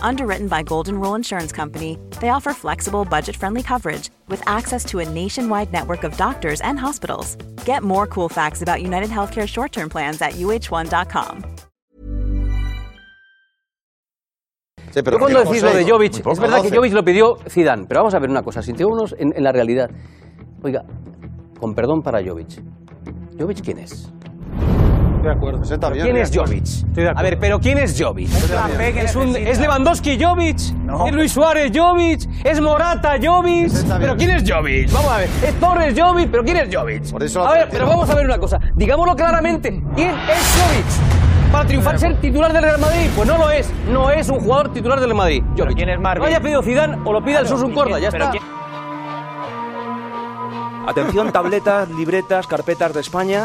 Underwritten by Golden Rule Insurance Company, they offer flexible, budget friendly coverage with access to a nationwide network of doctors and hospitals. Get more cool facts about United Healthcare short term plans at uh1.com. Sí, pero Yo cuando decís lo de Jovic, poco, es verdad que doce. Jovic lo pidió Zidane, pero vamos a ver una cosa, sintiémonos en, en la realidad. Oiga, con perdón para Jovic. ¿Jovic quién es? Estoy de acuerdo. Ese está bien. ¿Quién es Jovic? de A ver, pero ¿quién es Jovic? Es, un- es Lewandowski Jovic, No. es Luis Suárez Jovic, es Morata Jovic. Bien. Pero ¿quién es Jovic? Vamos a ver, es Torres Jovic, pero ¿quién es Jovic? Por eso a ver, pero vamos a ver una cosa, digámoslo claramente, ¿quién es Jovic? Para triunfar ser titular del Real Madrid, pues no lo es, no es un jugador titular del Real Madrid. Jovic. quién es Marvin? Lo haya pedido Zidane o lo pida el Claro, Susun ¿y Corda, ya está. quién- Atención, tabletas, libretas, carpetas de España.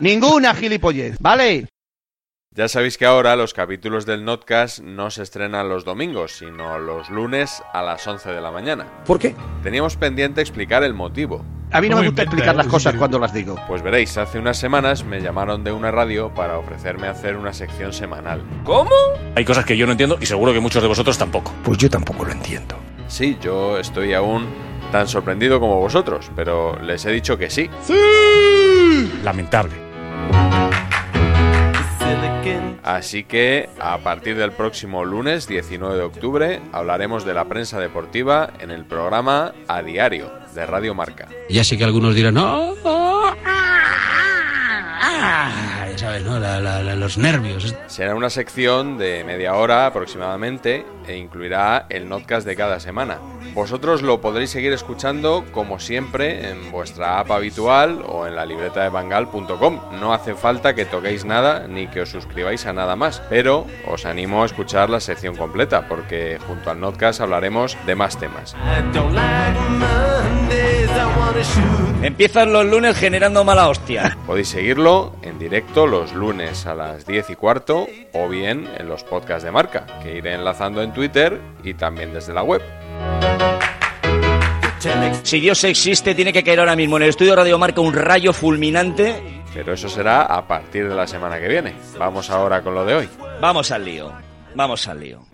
Ninguna gilipollez, ¿vale? Ya sabéis que ahora los capítulos del Notcast no se estrenan los domingos, sino los lunes a las 11 de la mañana. ¿Por qué? Teníamos pendiente explicar el motivo. A mí no me gusta explicar las cosas cuando las digo. Pues veréis, hace unas semanas me llamaron de una radio para ofrecerme hacer una sección semanal. Hay cosas que yo no entiendo y seguro que muchos de vosotros tampoco. Pues yo tampoco lo entiendo. Sí, yo estoy aún tan sorprendido como vosotros, pero les he dicho que sí. Lamentable. Así que a partir del próximo lunes 19 de octubre hablaremos de la prensa deportiva en el programa A Diario de Radio Marca. Ya sé que algunos dirán, no, ah, ah", ya sabes, ¿no? La- la- la- los nervios. Será una sección de media hora aproximadamente e incluirá el notcast de cada semana. Vosotros lo podréis seguir escuchando como siempre en vuestra app habitual o en la libreta de bangal.com. No hace falta que toquéis nada ni que os suscribáis a nada más, pero os animo a escuchar la sección completa porque junto al notcast hablaremos de más temas. Empiezan los lunes generando mala hostia. Podéis seguirlo en directo los lunes a las 10 y cuarto o bien en los podcasts de marca, que iré enlazando en Twitter y también desde la web. Si Dios existe, tiene que caer ahora mismo en el estudio Radio Marca un rayo fulminante. Pero eso será a partir de la semana que viene. Vamos ahora con lo de hoy. Vamos al lío. Vamos al lío.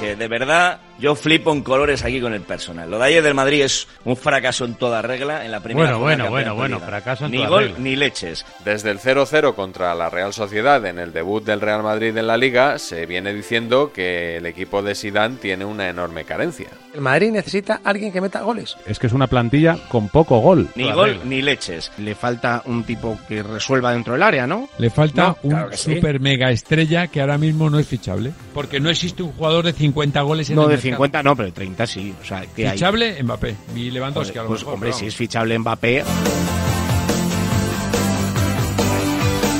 Que de verdad yo flipo en colores aquí con el personal. Lo de ayer del Madrid es un fracaso en toda regla en la primera Bueno, bueno, bueno, bueno, fracaso en Ni toda gol regla. ni leches. Desde el 0-0 contra la Real Sociedad en el debut del Real Madrid en la Liga, se viene diciendo que el equipo de Sidán tiene una enorme carencia. El Madrid necesita alguien que meta goles. Es que es una plantilla con poco gol. Ni gol ni leches. Le falta un tipo que resuelva dentro del área, ¿no? Le falta No, un claro que sí. super mega estrella que ahora mismo no es fichable. Porque no existe un jugador de 50 goles en No el. 50, no, pero de 30 sí. O sea, que hay. Fichable Mbappé y Lewandowski a lo Pues, mejor, hombre, pero si es fichable Mbappé,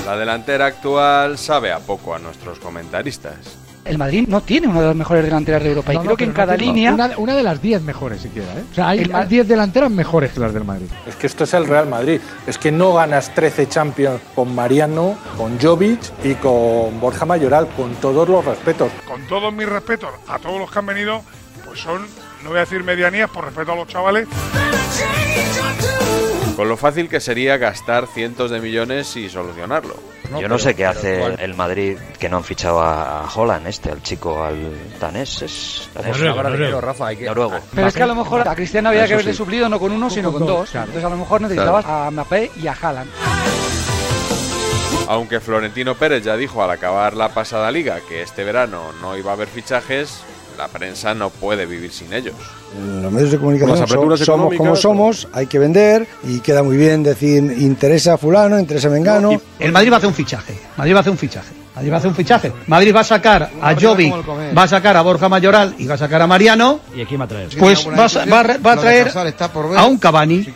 La delantera actual sabe a poco a nuestros comentaristas. El Madrid no tiene una de las mejores delanteras de Europa y creo que en cada línea Una, de las 10 mejores siquiera, ¿eh? O sea, hay- hay 10 delanteras mejores que las del Madrid. Es que esto es el Real Madrid. Es que no ganas 13 Champions con Mariano, con Jovic y con Borja Mayoral, con todos los respetos. Con todos mis respetos a todos los que han venido, pues son, no voy a decir medianías por respeto a los chavales, Con lo fácil que sería gastar cientos de millones y solucionarlo. Yo no sé qué hace el Madrid que no han fichado a a Holland, este, al chico, al danés. Es, danés. Noruego, noruego. Rafa, hay que- Noruego. Pero es que a lo mejor a Cristiano había Eso que haberle sí. suplido no con uno, sino con dos. claro. Entonces a lo mejor necesitabas a Mbappé y a Haaland. Aunque Florentino Pérez ya dijo al acabar la pasada liga que este verano no iba a haber fichajes, la prensa no puede vivir sin ellos. Los medios de comunicación so- somos como somos, hay que vender y queda muy bien decir interesa a fulano, interesa a mengano. El Madrid va a hacer un fichaje. Madrid va a hacer un fichaje. Madrid va a hacer un fichaje. Madrid va a sacar a Jovic, va a sacar a Borja Mayoral y va a sacar a Mariano. ¿Y aquí va a traer? Pues va, a- va a- va a traer a un Cavani,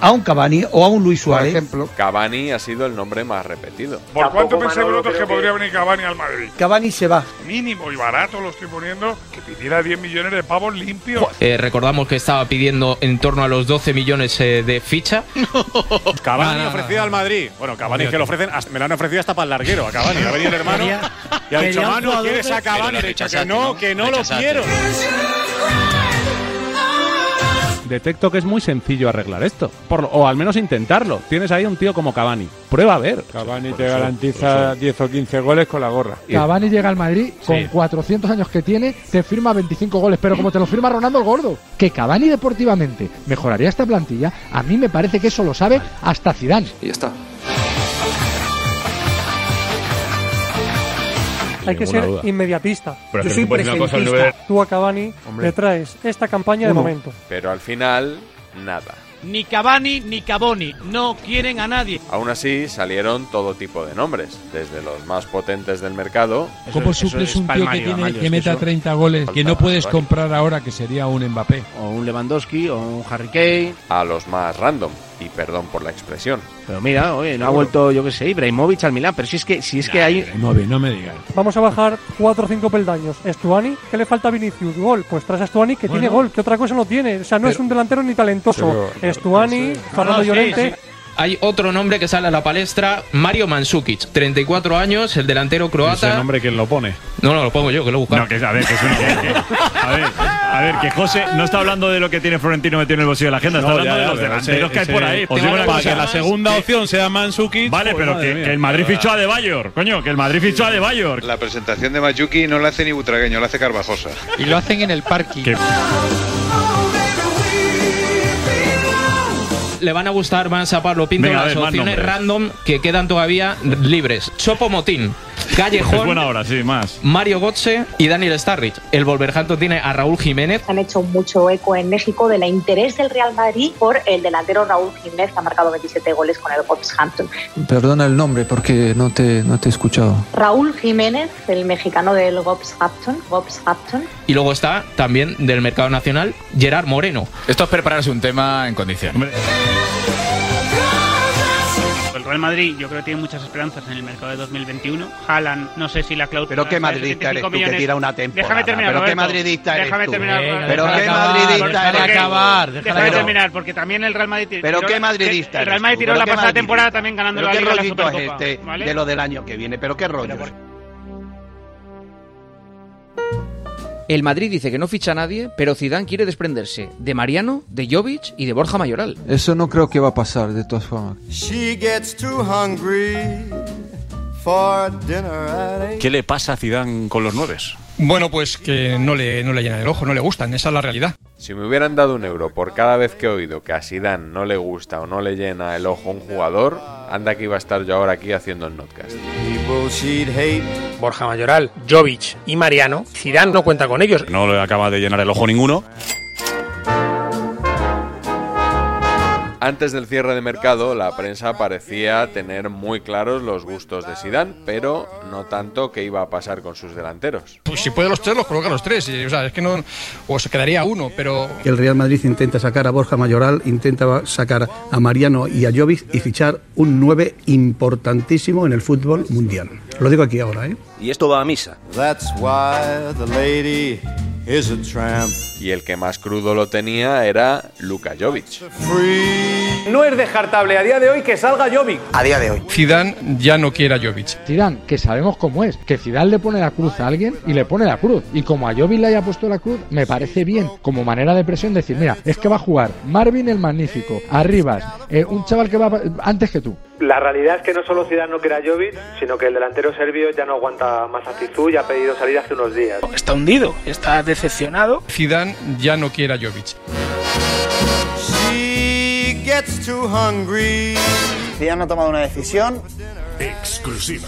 a un Cavani o a un Luis Suárez. Cavani ha sido el nombre más repetido. ¿Por cuánto pensáis vosotros que podría venir Cavani al Madrid? Cavani se va. Mínimo y barato lo estoy poniendo, que pidiera 10 millones de pavos limpios. Eh, recordamos que estaba pidiendo en torno a los 12 millones eh, de ficha. Cavani ofrecido al Madrid. Bueno, Cavani que lo ofrecen, hasta- me lo han ofrecido hasta para el larguero a Cavani. Ha venido el hermano y ha dicho, dicho que no, que no lo quiero. Detecto que es muy sencillo arreglar esto. Por lo- o al menos intentarlo. Tienes ahí un tío como Cavani. Prueba a ver. Cavani te eso, garantiza por 10 o 15 goles con la gorra. Cavani llega al Madrid con Sí. 400 años que tiene, te firma 25 goles, pero como te lo firma Ronaldo el Gordo, que Cavani deportivamente mejoraría esta plantilla, a mí me parece que eso lo sabe hasta Zidane. Y ya está. Hay que ser duda. inmediatista. Pero Yo soy presentista. Tú a Cavani Hombre. le traes esta campaña de Uno. momento. Pero al final, nada. Ni Cavani ni Cavoni no quieren a nadie. Aún así, salieron todo tipo de nombres, desde los más potentes del mercado. ¿Cómo suples un tío que, tiene, que meta 30 goles que no puedes comprar ahora, que sería un Mbappé? O un Lewandowski, o un Harry Kane. a los más random, y perdón por la expresión. Pero mira, oye, no ha vuelto, yo qué sé, Ibrahimovic al Milán. Pero si es que, si es que hay. No, no me digas. Vamos a bajar 4 o 5 peldaños. Estuani, ¿qué le falta a Vinicius? Gol. Pues traes a Estuani que Bueno. tiene gol, que otra cosa no tiene. O sea, no es un delantero ni talentoso. Pero- Estuani, Fernando No, sí, Llorente. sí. Hay otro nombre que sale a la palestra, Mario Mandzukic, 34 años, el delantero Ese croata. nombre quién lo pone. No, no, lo pongo yo, que lo he buscado. No, que a ver, que es que- que- a ver, a ver, que José no está hablando de lo que tiene Florentino metido en el bolsillo de la agenda, está No, hablando ya, de los delanteros que hay por ahí. Os Tengo digo una para cosa que la segunda que- opción sea Mansukic. Vale, pues, pero que el Madrid fichó a De Bayor, coño, que el Madrid fichó a De Bayor. La presentación de Mayuki no la hace ni Butragueño, la hace Carvajosa. Y lo hacen en el parking. Le van a gustar más a Pablo Pinto Venga, a las ver, opciones random que quedan todavía libres. Chopo Motín, Es Callejón, buena hora, sí, más. Mario Götze y Daniel Starrich. El Wolverhampton tiene a Raúl Jiménez. Han hecho mucho eco en México del interés del Real Madrid por el delantero Raúl Jiménez, que ha marcado 27 goles con el Wolverhampton. Perdona el nombre porque no te, no te he escuchado. Raúl Jiménez, el mexicano del Wolverhampton, Wolverhampton. Y luego está también del mercado nacional Gerard Moreno. Esto es prepararse un tema en condición. El Real Madrid yo creo que tiene muchas esperanzas en el mercado de 2021. Haaland, no sé si la cláusula... Pero qué madridista eres 75 tú que millones. tira una temporada. Déjame terminar, Pero qué madridista eres Déjame tú. terminar. Roberto. Pero qué acabar, madridista porque- eres tú. acabar, Déjame Pero- terminar, porque también el Real Madrid... Pero qué madridista El Real Madrid tiró la pasada temporada también ganando la Liga y la rollito es Supercopa. este ¿vale? de lo del año que viene. Pero qué rollo. El Madrid dice que no ficha a nadie, pero Zidane quiere desprenderse de Mariano, de Jovic y de Borja Mayoral. Eso no creo que va a pasar, de todas formas. She gets too hungry ¿Qué le pasa a Zidane con los nueves? Bueno, pues que no le, no le llenan el ojo, no le gustan, esa es la realidad. Si me hubieran dado un euro por cada vez que he oído que a Zidane no le gusta o no le llena el ojo un jugador, anda que iba a estar yo ahora aquí haciendo el hate. Borja Mayoral, Jovic y Mariano, Zidane no cuenta con ellos. No le acaba de llenar el ojo ninguno. Antes del cierre de mercado, la prensa parecía tener muy claros los gustos de Zidane, pero no tanto qué iba a pasar con sus delanteros. Pues si puede los tres, los coloca los tres. o sea, es que no. O se quedaría uno, pero. El Real Madrid intenta sacar a Borja Mayoral, intenta sacar a Mariano y a Jovic y fichar un 9 importantísimo en el fútbol mundial. Lo digo aquí ahora, ¿eh? Y esto va a misa. That's why the lady is a tramp. Y el que más crudo lo tenía era Luka Jovic. Free No es descartable a día de hoy que salga Jovic. A día de hoy. Zidane ya no quiere a Jovic. Zidane, que sabemos cómo es, que Zidane le pone la cruz a alguien y le pone la cruz. Y como a Jovic le haya puesto la cruz, me parece bien, como manera de presión, decir, mira, es que va a jugar Marvin el Magnífico, Arribas, eh, un chaval que va antes que tú. La realidad es que no solo Zidane no quiere a Jovic, sino que el delantero serbio ya no aguanta más actitud y ha pedido salir hace unos días. Está hundido, está decepcionado. Zidane ya no quiere a Jovic. She gets too hungry. Zidane ha tomado una decisión. Exclusiva.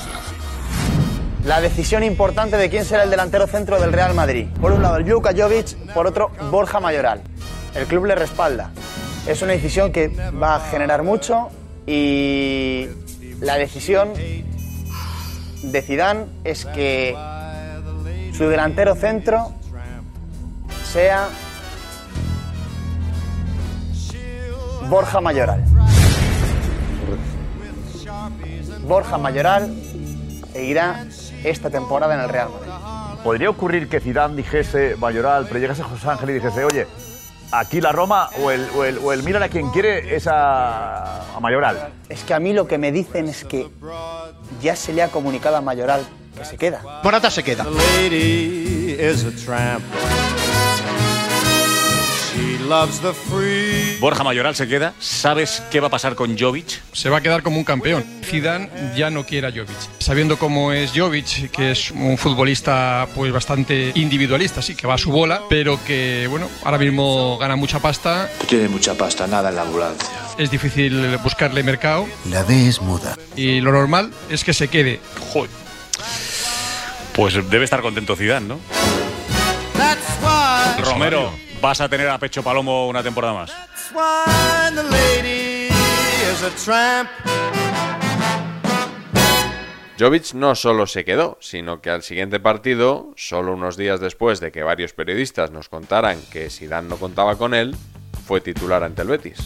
La decisión importante de quién será el delantero centro del Real Madrid. Por un lado, el Luka Jovic, por otro, Borja Mayoral. El club le respalda. Es una decisión que va a generar mucho y la decisión de Zidane es que su delantero centro sea Borja Mayoral. Borja Mayoral e irá esta temporada en el Real Madrid. Podría ocurrir que Zidane dijese Mayoral, pero llegase José Ángel y dijese, oye, aquí la Roma o el, o el, o el Milan a quien quiere es a, a Mayoral. Es que a mí lo que me dicen es que ya se le ha comunicado a Mayoral que se queda. Morata se queda. She loves the free. Borja Mayoral se queda. ¿Sabes qué va a pasar con Jovic? Se va a quedar como un campeón. Zidane ya no quiere a Jovic. Sabiendo cómo es Jovic, que es un futbolista pues bastante individualista, sí, que va a su bola, pero que bueno, ahora mismo gana mucha pasta. Tiene mucha pasta, nada en la ambulancia. Es difícil buscarle mercado La D es muda. y lo normal es que se quede. Joder. Pues debe estar contento Zidane, ¿no? That's why. Romero, vas a tener a Pecho Palomo una temporada más. That's why the lady is a tramp. Jovic no solo se quedó, sino que al siguiente partido, solo unos días después de que varios periodistas nos contaran que Zidane no contaba con él, fue titular ante el Betis.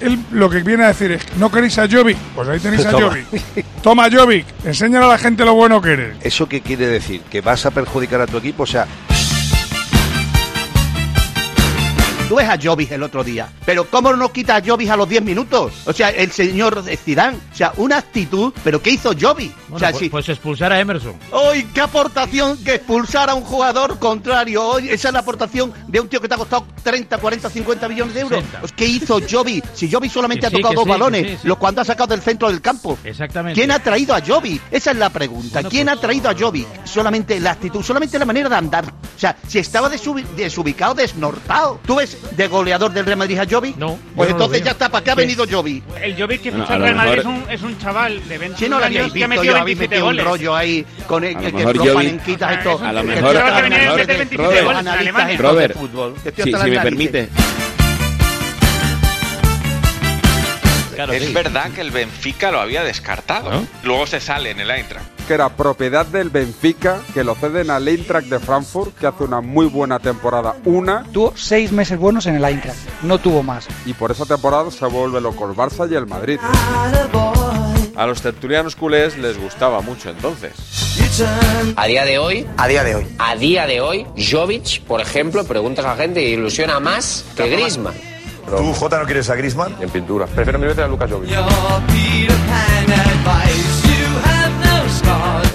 Él lo que viene a decir es, ¿no queréis a Jovic? Pues ahí tenéis a Toma. Jovic. Toma Jovic, enséñale a la gente lo bueno que eres. ¿Eso qué quiere decir? ¿Que vas a perjudicar a tu equipo? O sea, Tú ves a Jovis el otro día, pero ¿cómo no quita a Jovis a los 10 minutos? O sea, el señor Zidane, o sea, una actitud, pero ¿qué hizo Jovis? o sea, sí. Pues expulsar a Emerson. ¡Ay, qué aportación que expulsar a un jugador contrario! ¡Ay, esa es la aportación de un tío que te ha costado 30, 40, 50 millones de euros! Pues, ¿Qué hizo Jovi? Si Jovi solamente ha tocado dos sí, balones, los cuando ha sacado del centro del campo. Exactamente. ¿Quién ha traído a Jovi? Esa es la pregunta. Bueno, ¿Quién pues- ha traído a Jovi? Solamente la actitud, solamente la manera de andar. O sea, si estaba desubi- desubicado, desnortado. ¿Tú ves de goleador del Real Madrid a Jovi? No. Pues no entonces ya está. ¿Para qué ha Sí. venido Jovi? El Jovic que Bueno, ficha a el lo Real Madrid es un, es un chaval de 20 Si no años que visto ha metido yo, habéis 27 metido un goles. rollo ahí con el que, que Jovic- palenquitas esto. a lo que mejor- están a lo mejor- que Robert, Robert, que estos si, me permite. es verdad que el Benfica lo había descartado. Luego se sale en el Eintracht. Que era propiedad del Benfica, que lo ceden al Eintracht de Frankfurt, que hace una muy buena temporada, una, Tuvo seis meses buenos en el Eintracht, no tuvo más. y por esa temporada se vuelve loco el Barça y el Madrid. A los tertulianos culés les gustaba mucho entonces. A día de hoy, a día de hoy, a día de hoy, Jovic, por ejemplo, preguntas a la gente y ilusiona más que Griezmann. ¿Tú, Jota, no quieres a Grisman? En pintura. Prefiero mil veces a Lucas Jovic.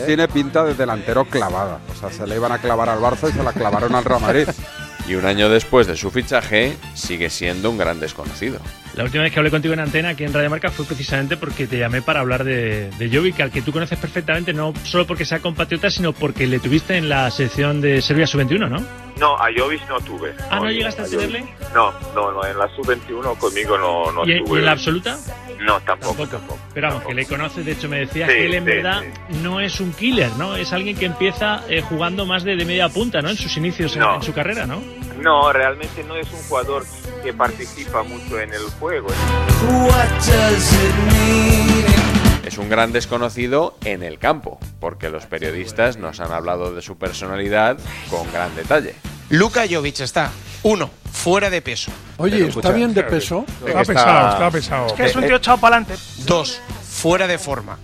Tiene pinta de delantero clavada. O sea, se le iban a clavar al Barça y se la clavaron al Real Madrid. Y un año después de su fichaje, sigue siendo un gran desconocido. La última vez que hablé contigo en antena aquí en Radio Marca fue precisamente porque te llamé para hablar de, de Jovic, al que tú conoces perfectamente, no solo porque sea compatriota, sino porque le tuviste en la selección de Serbia Sub-21, ¿no? No, a Jovic no tuve. Ah, ¿no llegaste a Jovic. tenerle? No, no, no, en la sub-21 conmigo no, no ¿Y, tuve. y en la absoluta? No, tampoco, tampoco. Pero vamos, que le conoces, de hecho me decías Sí, que él en sí, verdad no es un killer, ¿no? Es alguien que empieza eh, jugando más de, de media punta, ¿no? En sus inicios en, su carrera, ¿no? No, realmente no es un jugador que participa mucho en el juego. Es un gran desconocido en el campo, porque los periodistas nos han hablado de su personalidad con gran detalle. Luka Jovic está, uno, fuera de peso. Oye, ¿está bien de peso? Está Está- pesado, está pesado. Es que es un tío echado para adelante. Dos, fuera de forma.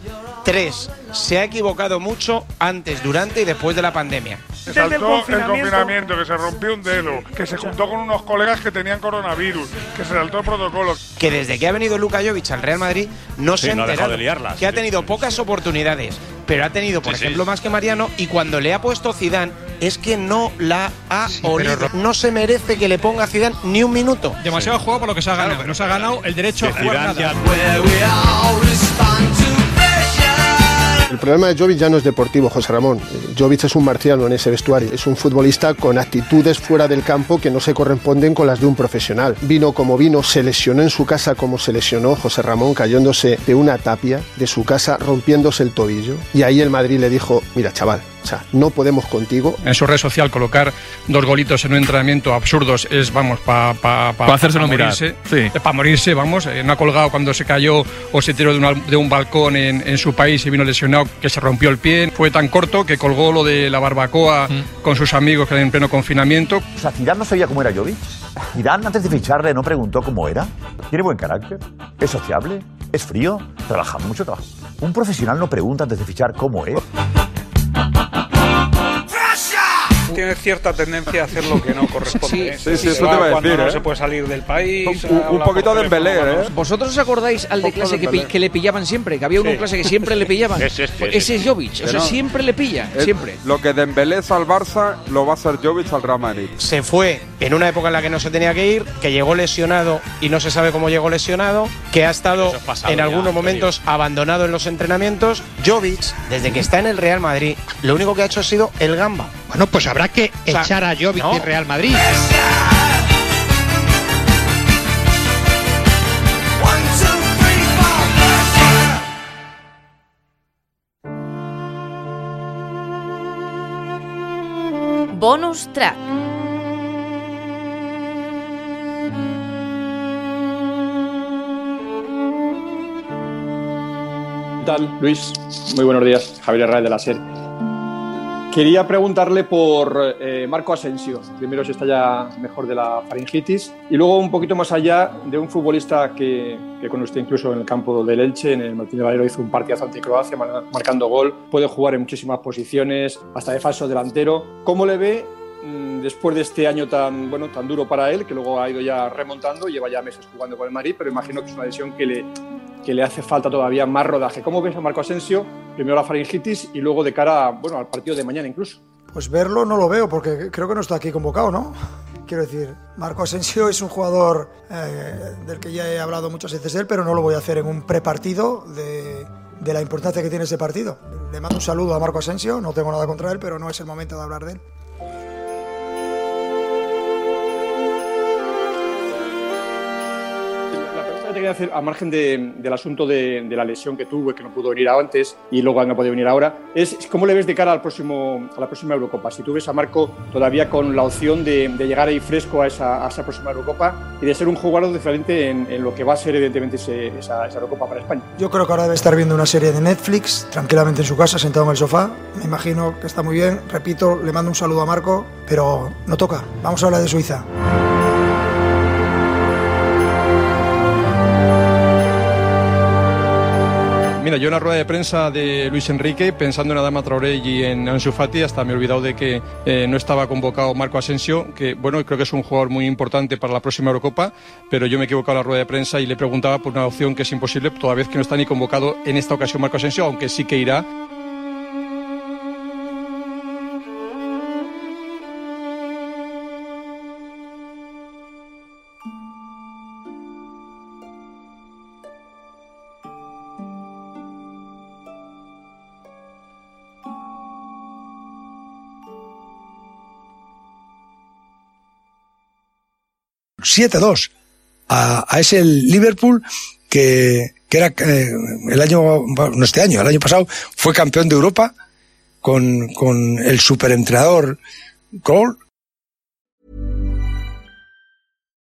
Tres, se ha equivocado mucho antes, durante y después de la pandemia. Se saltó el confinamiento. que se rompió un dedo, que se juntó con unos colegas que tenían coronavirus, que se saltó el protocolo. que desde que ha venido Luka Jovic al Real Madrid no Sí, se ha no ha dejado enterado de liarla, que sí, ha sí. tenido pocas oportunidades, pero ha tenido, por Sí, sí. ejemplo, más que Mariano y cuando le ha puesto Zidane es que no la ha olido. No se merece que le ponga a Zidane ni un minuto. Demasiado juego por lo que se ha ganado. No se ha ganado el derecho a jugar nada. El problema de Jovic ya no es deportivo, José Ramón. Jovic es un marciano en ese vestuario. Es un futbolista con actitudes fuera del campo que no se corresponden con las de un profesional. Vino como vino, se lesionó en su casa como se lesionó José Ramón, cayéndose de una tapia de su casa, rompiéndose el tobillo. Y ahí el Madrid le dijo, mira chaval, o sea, no podemos contigo. En su red social colocar dos golitos en un entrenamiento absurdos es, vamos, para pa, pa, Pa hacérselo pa mirar. morirse. Sí. Para morirse, vamos. Eh, no ha colgado cuando se cayó o se tiró de, una- de un balcón en, en su país y vino lesionado que se rompió el pie. Fue tan corto que colgó lo de la barbacoa con sus amigos que en pleno confinamiento. O sea, Zidane no sabía cómo era Jovic. Zidane antes de ficharle no preguntó cómo era. Tiene buen carácter, es sociable, es frío, trabaja mucho. Trabaja. Un profesional no pregunta antes de fichar cómo es. Tiene cierta tendencia a hacer lo que no corresponde. ¿eh? Sí, sí, eso Va te iba a cuando decir, no ¿eh? se puede salir del país. Un- poquito de embelé. ¿eh? ¿Vosotros os acordáis al de clase de que, pi- pelea. que le pillaban siempre? Que había uno en Sí. clase que siempre le pillaban. Ese, ese, Pues ese, ese es Jovic. O sea, no. siempre le pilla. Es- Siempre. Lo que Dembélé es al Barça, lo va a hacer Jovic al Real Madrid. Se fue en una época en la que no se tenía que ir, que llegó lesionado y no se sabe cómo llegó lesionado, que ha estado Eso es pasado en algunos momentos abandonado en los entrenamientos. Jovic, desde que está en el Real Madrid, lo único que ha hecho ha sido el gamba. Bueno, pues habrá que O sea, echar a Jovic no. Real Madrid. Bonus track. ¿Qué tal, Luis? Muy buenos días. Javier Herrera de la SER. Quería preguntarle por eh, Marco Asensio. Primero si está ya mejor de la faringitis y luego un poquito más allá de un futbolista que, que con usted incluso en el campo del Elche, en el Martínez Valero, hizo un partidazo ante Croacia mar- marcando gol. Puede jugar en muchísimas posiciones, hasta de falso delantero. ¿Cómo le ve después de este año tan, bueno, tan duro para él, que luego ha ido ya remontando, lleva ya meses jugando con el Madrid, pero imagino que es una lesión que le, que le hace falta todavía más rodaje. ¿Cómo ves a Marco Asensio? Primero la faringitis y luego de cara bueno, al partido de mañana incluso. Pues verlo no lo veo porque creo que no está aquí convocado, ¿no? Quiero decir, Marco Asensio es un jugador eh, del que ya he hablado muchas veces de él, pero no lo voy a hacer en un prepartido de, de la importancia que tiene ese partido. Le mando un saludo a Marco Asensio, no tengo nada contra él, pero no es el momento de hablar de él. Hacer, a margen de- del asunto de, de la lesión que tuvo y que no pudo venir antes y luego no ha podido venir ahora, es cómo le ves de cara al próximo, a la próxima Eurocopa. Si tú ves a Marco todavía con la opción de, de llegar ahí fresco a esa, a esa próxima Eurocopa y de ser un jugador diferente en, en lo que va a ser evidentemente ese- esa, esa Eurocopa para España. Yo creo que ahora debe estar viendo una serie de Netflix, tranquilamente en su casa, sentado en el sofá. Me imagino que está muy bien. Repito, le mando un saludo a Marco, pero no toca. Vamos a hablar de Suiza. Mira, yo en la rueda de prensa de Luis Enrique, pensando en Adama Traoré y en Ansu Fati, hasta me he olvidado de que eh, no estaba convocado Marco Asensio, que bueno, creo que es un jugador muy importante para la próxima Eurocopa, pero yo me he equivocado en la rueda de prensa y le preguntaba por una opción que es imposible, toda vez que no está ni convocado en esta ocasión Marco Asensio, aunque sí que irá. Siete 2 a, a ese Liverpool que, que era eh, el año, no este año, el año pasado fue campeón de Europa con, con el superentrenador Cole